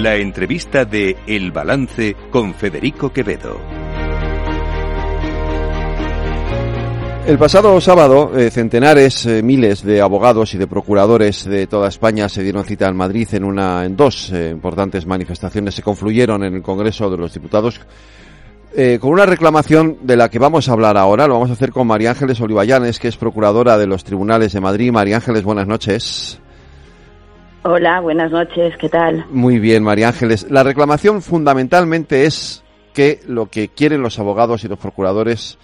La entrevista de El Balance con Federico Quevedo. El pasado sábado, eh, centenares, eh, miles de abogados y de procuradores de toda España se dieron cita en Madrid en una, en dos eh, importantes manifestaciones. Se confluyeron en el Congreso de los Diputados con una reclamación de la que vamos a hablar ahora. Lo vamos a hacer con María Ángeles Olivallanes, que es procuradora de los tribunales de Madrid. María Ángeles, buenas noches. Hola, buenas noches, ¿qué tal? Muy bien, María Ángeles. La reclamación fundamentalmente es que lo que quieren los abogados y los procuradores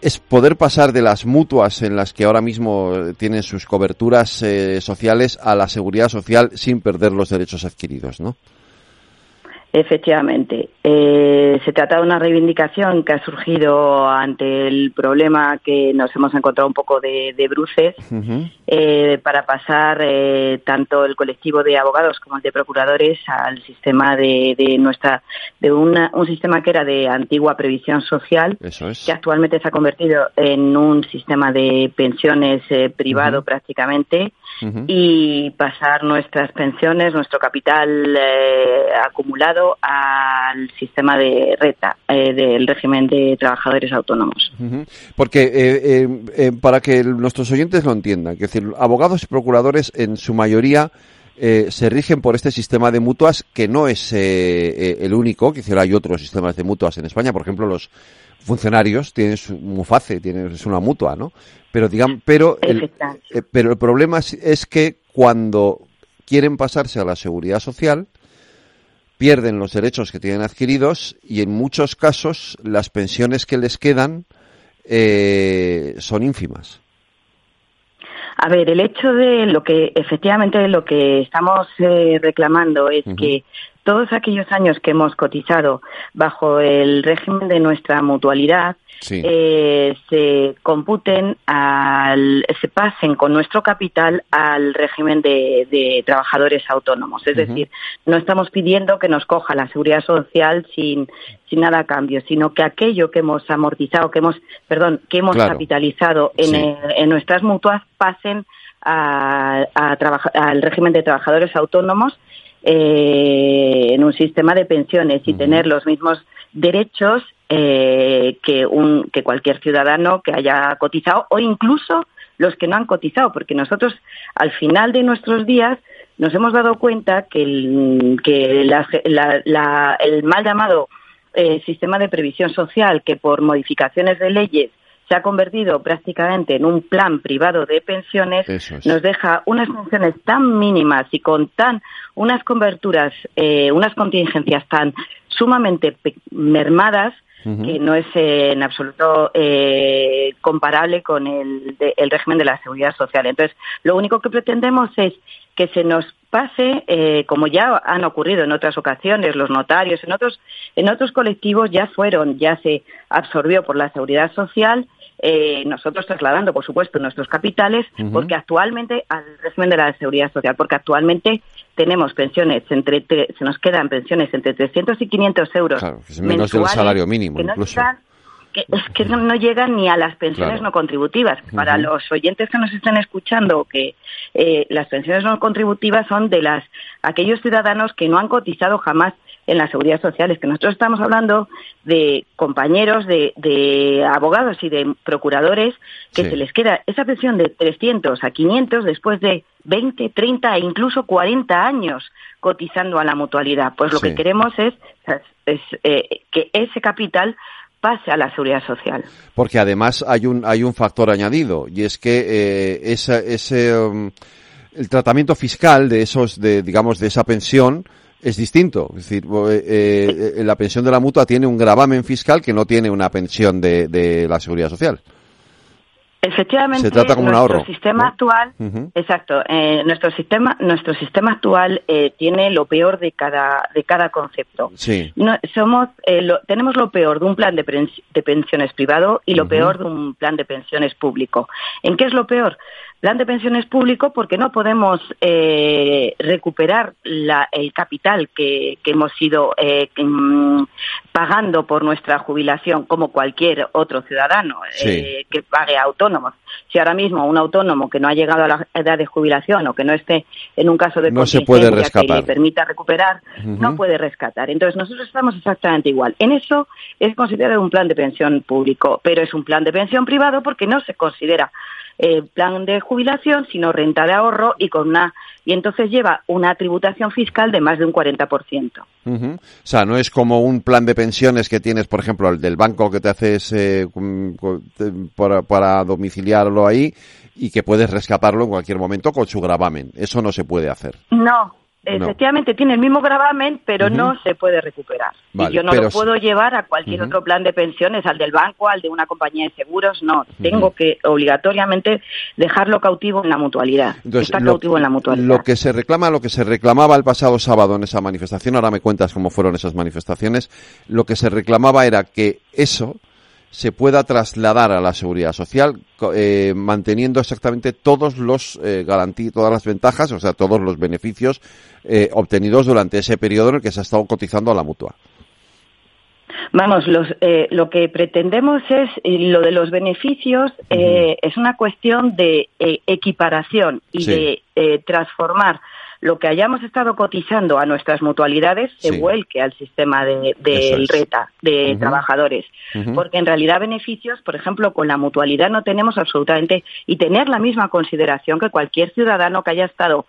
es poder pasar de las mutuas en las que ahora mismo tienen sus coberturas eh, sociales a la seguridad social sin perder los derechos adquiridos, ¿no? Efectivamente. Eh, se trata de una reivindicación que ha surgido ante el problema que nos hemos encontrado un poco de, bruces eh, para pasar eh, tanto el colectivo de abogados como el de procuradores al sistema de, nuestra de una, un sistema que era de antigua previsión social que actualmente se ha convertido en un sistema de pensiones privado prácticamente y pasar nuestras pensiones, nuestro capital eh, al sistema de reta eh, del régimen de trabajadores autónomos. Porque eh, para que nuestros oyentes lo entiendan, que decir, abogados y procuradores en su mayoría se rigen por este sistema de mutuas que no es el único, que hay otros sistemas de mutuas en España, por ejemplo los funcionarios tienen su MUFACE, tienen es una mutua, ¿no? Pero digan, pero el, eh, pero el problema es, que cuando quieren pasarse a la seguridad social pierden los derechos que tienen adquiridos y en muchos casos las pensiones que les quedan eh, son ínfimas. A ver, el hecho de lo que efectivamente lo que estamos eh, reclamando es que todos aquellos años que hemos cotizado bajo el régimen de nuestra mutualidad eh, se computen, al, se pasen con nuestro capital al régimen de, trabajadores autónomos. Es decir, no estamos pidiendo que nos coja la seguridad social sin, sin nada a cambio, sino que aquello que hemos amortizado, que hemos, perdón, que hemos capitalizado en, en nuestras mutuas pasen a, a al régimen de trabajadores autónomos eh, en un sistema de pensiones y tener los mismos derechos eh, que, un, que cualquier ciudadano que haya cotizado o incluso los que no han cotizado, porque nosotros al final de nuestros días nos hemos dado cuenta que el, que el mal llamado eh, sistema de previsión social, que por modificaciones de leyes se ha convertido prácticamente en un plan privado de pensiones, nos deja unas pensiones tan mínimas y con tan unas coberturas, eh, unas contingencias tan sumamente mermadas que no es en absoluto eh, comparable con el, el, régimen de la seguridad social. Entonces, lo único que pretendemos es que se nos pase, eh, como ya han ocurrido en otras ocasiones, los notarios, en otros, en otros colectivos ya fueron, ya se absorbió por la seguridad social eh, nosotros trasladando, por supuesto, nuestros capitales, porque actualmente, al régimen de la seguridad social, porque actualmente tenemos pensiones entre, se nos quedan pensiones entre 300 y 500 euros. Claro, que es menos del salario mínimo, incluso. que, es que no, llegan ni a las pensiones no contributivas. Para los oyentes que nos estén escuchando, que eh, las pensiones no contributivas son de las aquellos ciudadanos que no han cotizado jamás en la seguridad social. Es que nosotros estamos hablando de compañeros, de, abogados y de procuradores que se les queda esa pensión de 300 a 500 después de 20, 30 e incluso 40 años cotizando a la mutualidad. Pues lo que queremos es, eh, que ese capital pase a la seguridad social. Porque además hay un hay un factor añadido y es que eh, ese um, el tratamiento fiscal de esos de digamos de esa pensión es distinto. Es decir, eh, eh, la pensión de la mutua tiene un gravamen fiscal que no tiene una pensión de, de la seguridad social. Efectivamente, se trata como nuestro un ahorro, sistema actual, exacto, eh, nuestro sistema, nuestro sistema actual eh, tiene lo peor de cada de cada concepto. Sí. No, somos, eh, lo, tenemos lo peor de un plan de, de pensiones privado y lo peor de un plan de pensiones público. ¿En qué es lo peor? Plan de pensiones público porque no podemos eh, recuperar el capital que, hemos ido eh, mm, pagando por nuestra jubilación como cualquier otro ciudadano eh, que pague autónomos. Si ahora mismo un autónomo que no ha llegado a la edad de jubilación o que no esté en un caso de no se puede rescatar. que le permita recuperar, no puede rescatar. Entonces nosotros estamos exactamente igual. En eso es considerado un plan de pensión público, pero es un plan de pensión privado porque no se considera eh, plan de jubilación, sino renta de ahorro y con una y entonces lleva una tributación fiscal de más de un 40%. O sea, no es como un plan de pensiones que tienes, por ejemplo, el del banco que te haces eh, para, para domiciliarlo ahí y que puedes rescatarlo en cualquier momento con su gravamen. Eso no se puede hacer. No, Efectivamente, tiene el mismo gravamen, pero no se puede recuperar. y yo no lo puedo llevar a cualquier otro plan de pensiones, al del banco, al de una compañía de seguros, no. Tengo que obligatoriamente dejarlo cautivo en la mutualidad. Está cautivo en la mutualidad. Lo que se reclama, lo que se reclamaba el pasado sábado en esa manifestación, ahora me cuentas cómo fueron esas manifestaciones, lo que se reclamaba era que eso se pueda trasladar a la seguridad social eh, manteniendo exactamente todos los eh, todas las ventajas, o sea, todos los beneficios eh, obtenidos durante ese periodo en el que se ha estado cotizando a la mutua. Vamos, eh, lo que pretendemos es lo de los beneficios es una cuestión de equiparación y de transformar lo que hayamos estado cotizando a nuestras mutualidades se vuelque al sistema de, RETA de trabajadores. Porque en realidad beneficios, por ejemplo, con la mutualidad no tenemos absolutamente y tener la misma consideración que cualquier ciudadano que haya estado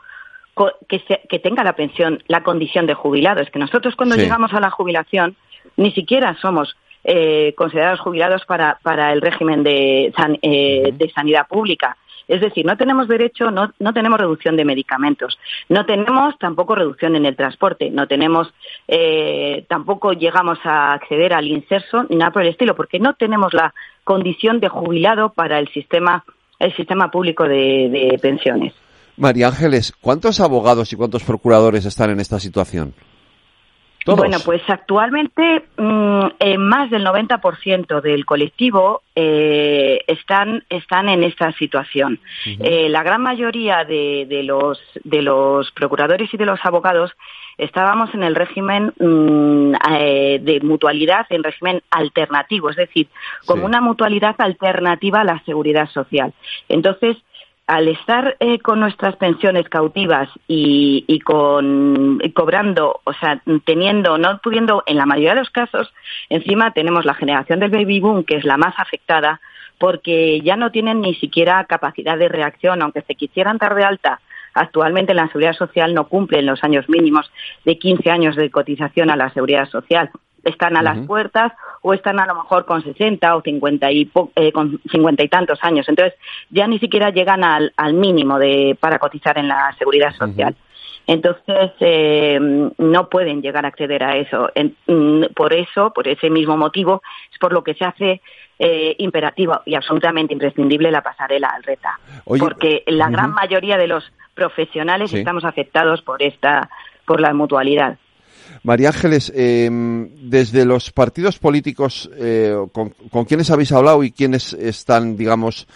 que, que tenga la pensión, la condición de jubilado. Es que nosotros cuando llegamos a la jubilación ni siquiera somos eh, considerados jubilados para, para el régimen de, eh, de sanidad pública. Es decir, no tenemos derecho, no, no tenemos reducción de medicamentos, no tenemos tampoco reducción en el transporte, no tenemos, eh, tampoco llegamos a acceder al inserso ni nada por el estilo, porque no tenemos la condición de jubilado para el sistema, el sistema público de pensiones. María Ángeles, ¿cuántos abogados y cuántos procuradores están en esta situación? Bueno, pues actualmente mm, eh, más del 90% del colectivo eh, están, están en esta situación. Eh, la gran mayoría de, de, los, de los procuradores y de los abogados estábamos en el régimen mm, de mutualidad, en régimen alternativo, es decir, como una mutualidad alternativa a la seguridad social. Entonces, al estar eh, con nuestras pensiones cautivas y, con cobrando, o sea, teniendo, no pudiendo, en la mayoría de los casos, encima tenemos la generación del baby boom, que es la más afectada, porque ya no tienen ni siquiera capacidad de reacción, aunque se quisieran dar de alta. Actualmente la seguridad social no cumplen los años mínimos de 15 años de cotización a la seguridad social están a las puertas o están a lo mejor con 60 o 50 y, eh, con 50 y tantos años. Entonces, ya ni siquiera llegan al, al mínimo de, para cotizar en la seguridad social. Entonces, eh, no pueden llegar a acceder a eso. Mm, por eso, por ese mismo motivo, es por lo que se hace eh, imperativo y absolutamente imprescindible la pasarela al RETA. porque la gran mayoría de los profesionales estamos afectados por esta, por la mutualidad. María Ángeles, em, desde los partidos políticos, eh, con, con, quiénes habéis hablado y quiénes están, digamos,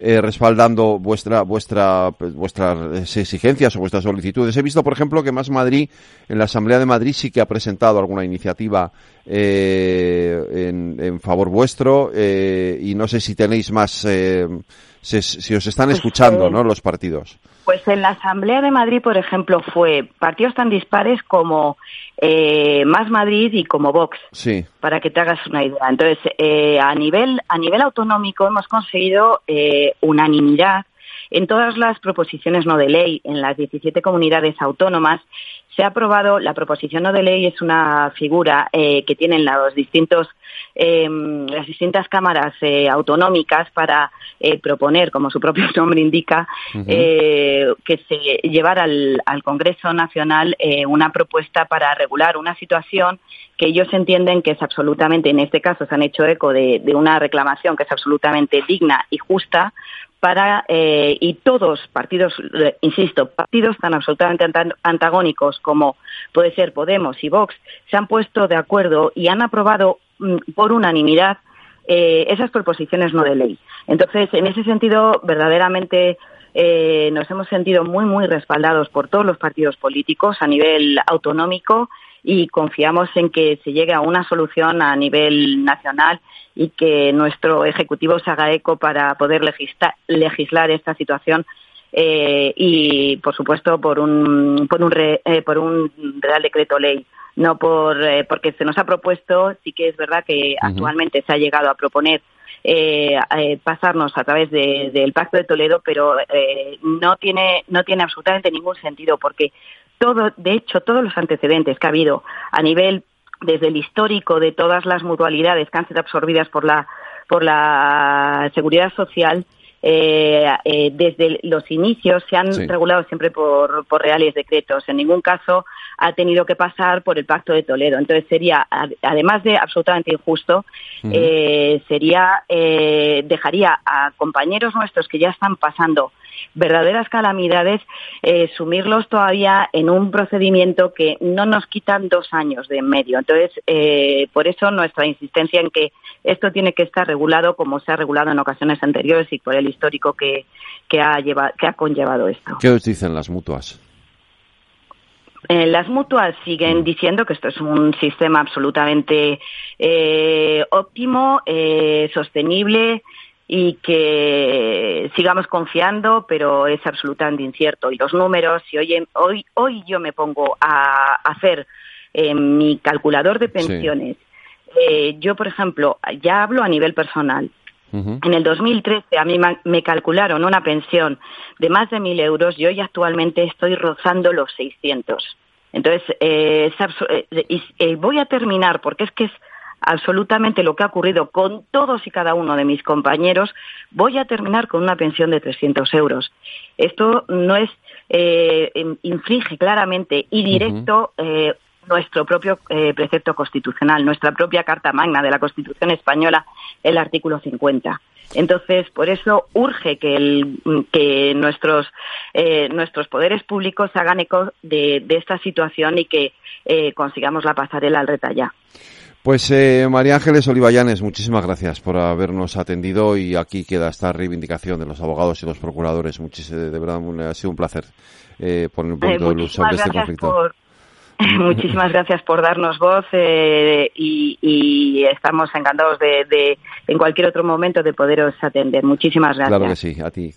eh, respaldando vuestra, vuestra, pues, vuestras exigencias o vuestras solicitudes? He visto, por ejemplo, que Más Madrid, en la Asamblea de Madrid, sí que ha presentado alguna iniciativa eh, en, en, favor vuestro y no sé si tenéis más si, os están pues, escuchando, ¿no? Los partidos. Pues en la Asamblea de Madrid, por ejemplo, fue partidos tan dispares como eh, Más Madrid y como Vox. Sí. Para que te hagas una idea. Entonces, eh, a nivel a nivel autonómico hemos conseguido eh, unanimidad en todas las proposiciones no de ley en las 17 comunidades autónomas se ha aprobado, la proposición no de ley es una figura eh, que tienen los distintos, eh, las distintas cámaras eh, autonómicas para eh, proponer, como su propio nombre indica, eh, que se llevara al, al Congreso Nacional una propuesta para regular una situación que ellos entienden que es absolutamente, en este caso se han hecho eco de, de una reclamación que es absolutamente digna y justa, para eh, y todos partidos, eh, insisto, partidos tan absolutamente antagónicos como puede ser Podemos y Vox se han puesto de acuerdo y han aprobado mm, por unanimidad eh, esas proposiciones no de ley. Entonces, en ese sentido, verdaderamente eh, nos hemos sentido muy, muy respaldados por todos los partidos políticos a nivel autonómico y confiamos en que se llegue a una solución a nivel nacional y que nuestro Ejecutivo se haga eco para poder legislar, esta situación eh, y, por supuesto, por un, por un, eh, por un Real Decreto Ley. No por, porque se nos ha propuesto, sí que es verdad que actualmente se ha llegado a proponer eh, eh, pasarnos a través del Pacto de Toledo, pero eh, no tiene no tiene absolutamente ningún sentido porque todo, de hecho, todos los antecedentes que ha habido a nivel desde el histórico de todas las mutualidades que han sido absorbidas por la por la seguridad social eh, eh, desde los inicios se han regulado siempre por, por, reales decretos. En ningún caso ha tenido que pasar por el Pacto de Toledo. Entonces sería, además de absolutamente injusto, eh, sería eh, dejaría a compañeros nuestros que ya están pasando verdaderas calamidades, eh, sumirlos todavía en un procedimiento que no nos quitan dos años de en medio. Entonces, eh, por eso nuestra insistencia en que esto tiene que estar regulado como se ha regulado en ocasiones anteriores y por el histórico que, que, ha, lleva, que ha conllevado esto. ¿Qué os dicen las mutuas? Eh, las mutuas siguen mm. diciendo que esto es un sistema absolutamente eh, óptimo, eh, sostenible, y que sigamos confiando, pero es absolutamente incierto. Y los números, si hoy, hoy, hoy yo me pongo a hacer eh, mi calculador de pensiones, eh, yo, por ejemplo, ya hablo a nivel personal. En el 2013 a mí me calcularon una pensión de más de mil euros y hoy actualmente estoy rozando los 600. Entonces, eh, eh, voy a terminar porque es que es absolutamente lo que ha ocurrido con todos y cada uno de mis compañeros, voy a terminar con una pensión de 300 euros. Esto no es, eh, infringe claramente y directo eh, nuestro propio eh, precepto constitucional, nuestra propia Carta Magna de la Constitución Española, el artículo 50. Entonces, por eso urge que, el, que nuestros, eh, nuestros poderes públicos hagan eco de, de esta situación y que eh, consigamos la pasarela al retallá. Pues eh, María Ángeles Olivayanes, muchísimas gracias por habernos atendido y aquí queda esta reivindicación de los abogados y los procuradores. de verdad, ha sido un placer eh, poner un poquito de luz sobre este conflicto. muchísimas gracias por darnos voz eh, y, estamos encantados de, de, en cualquier otro momento de poderos atender. Muchísimas gracias. Claro que sí, a ti.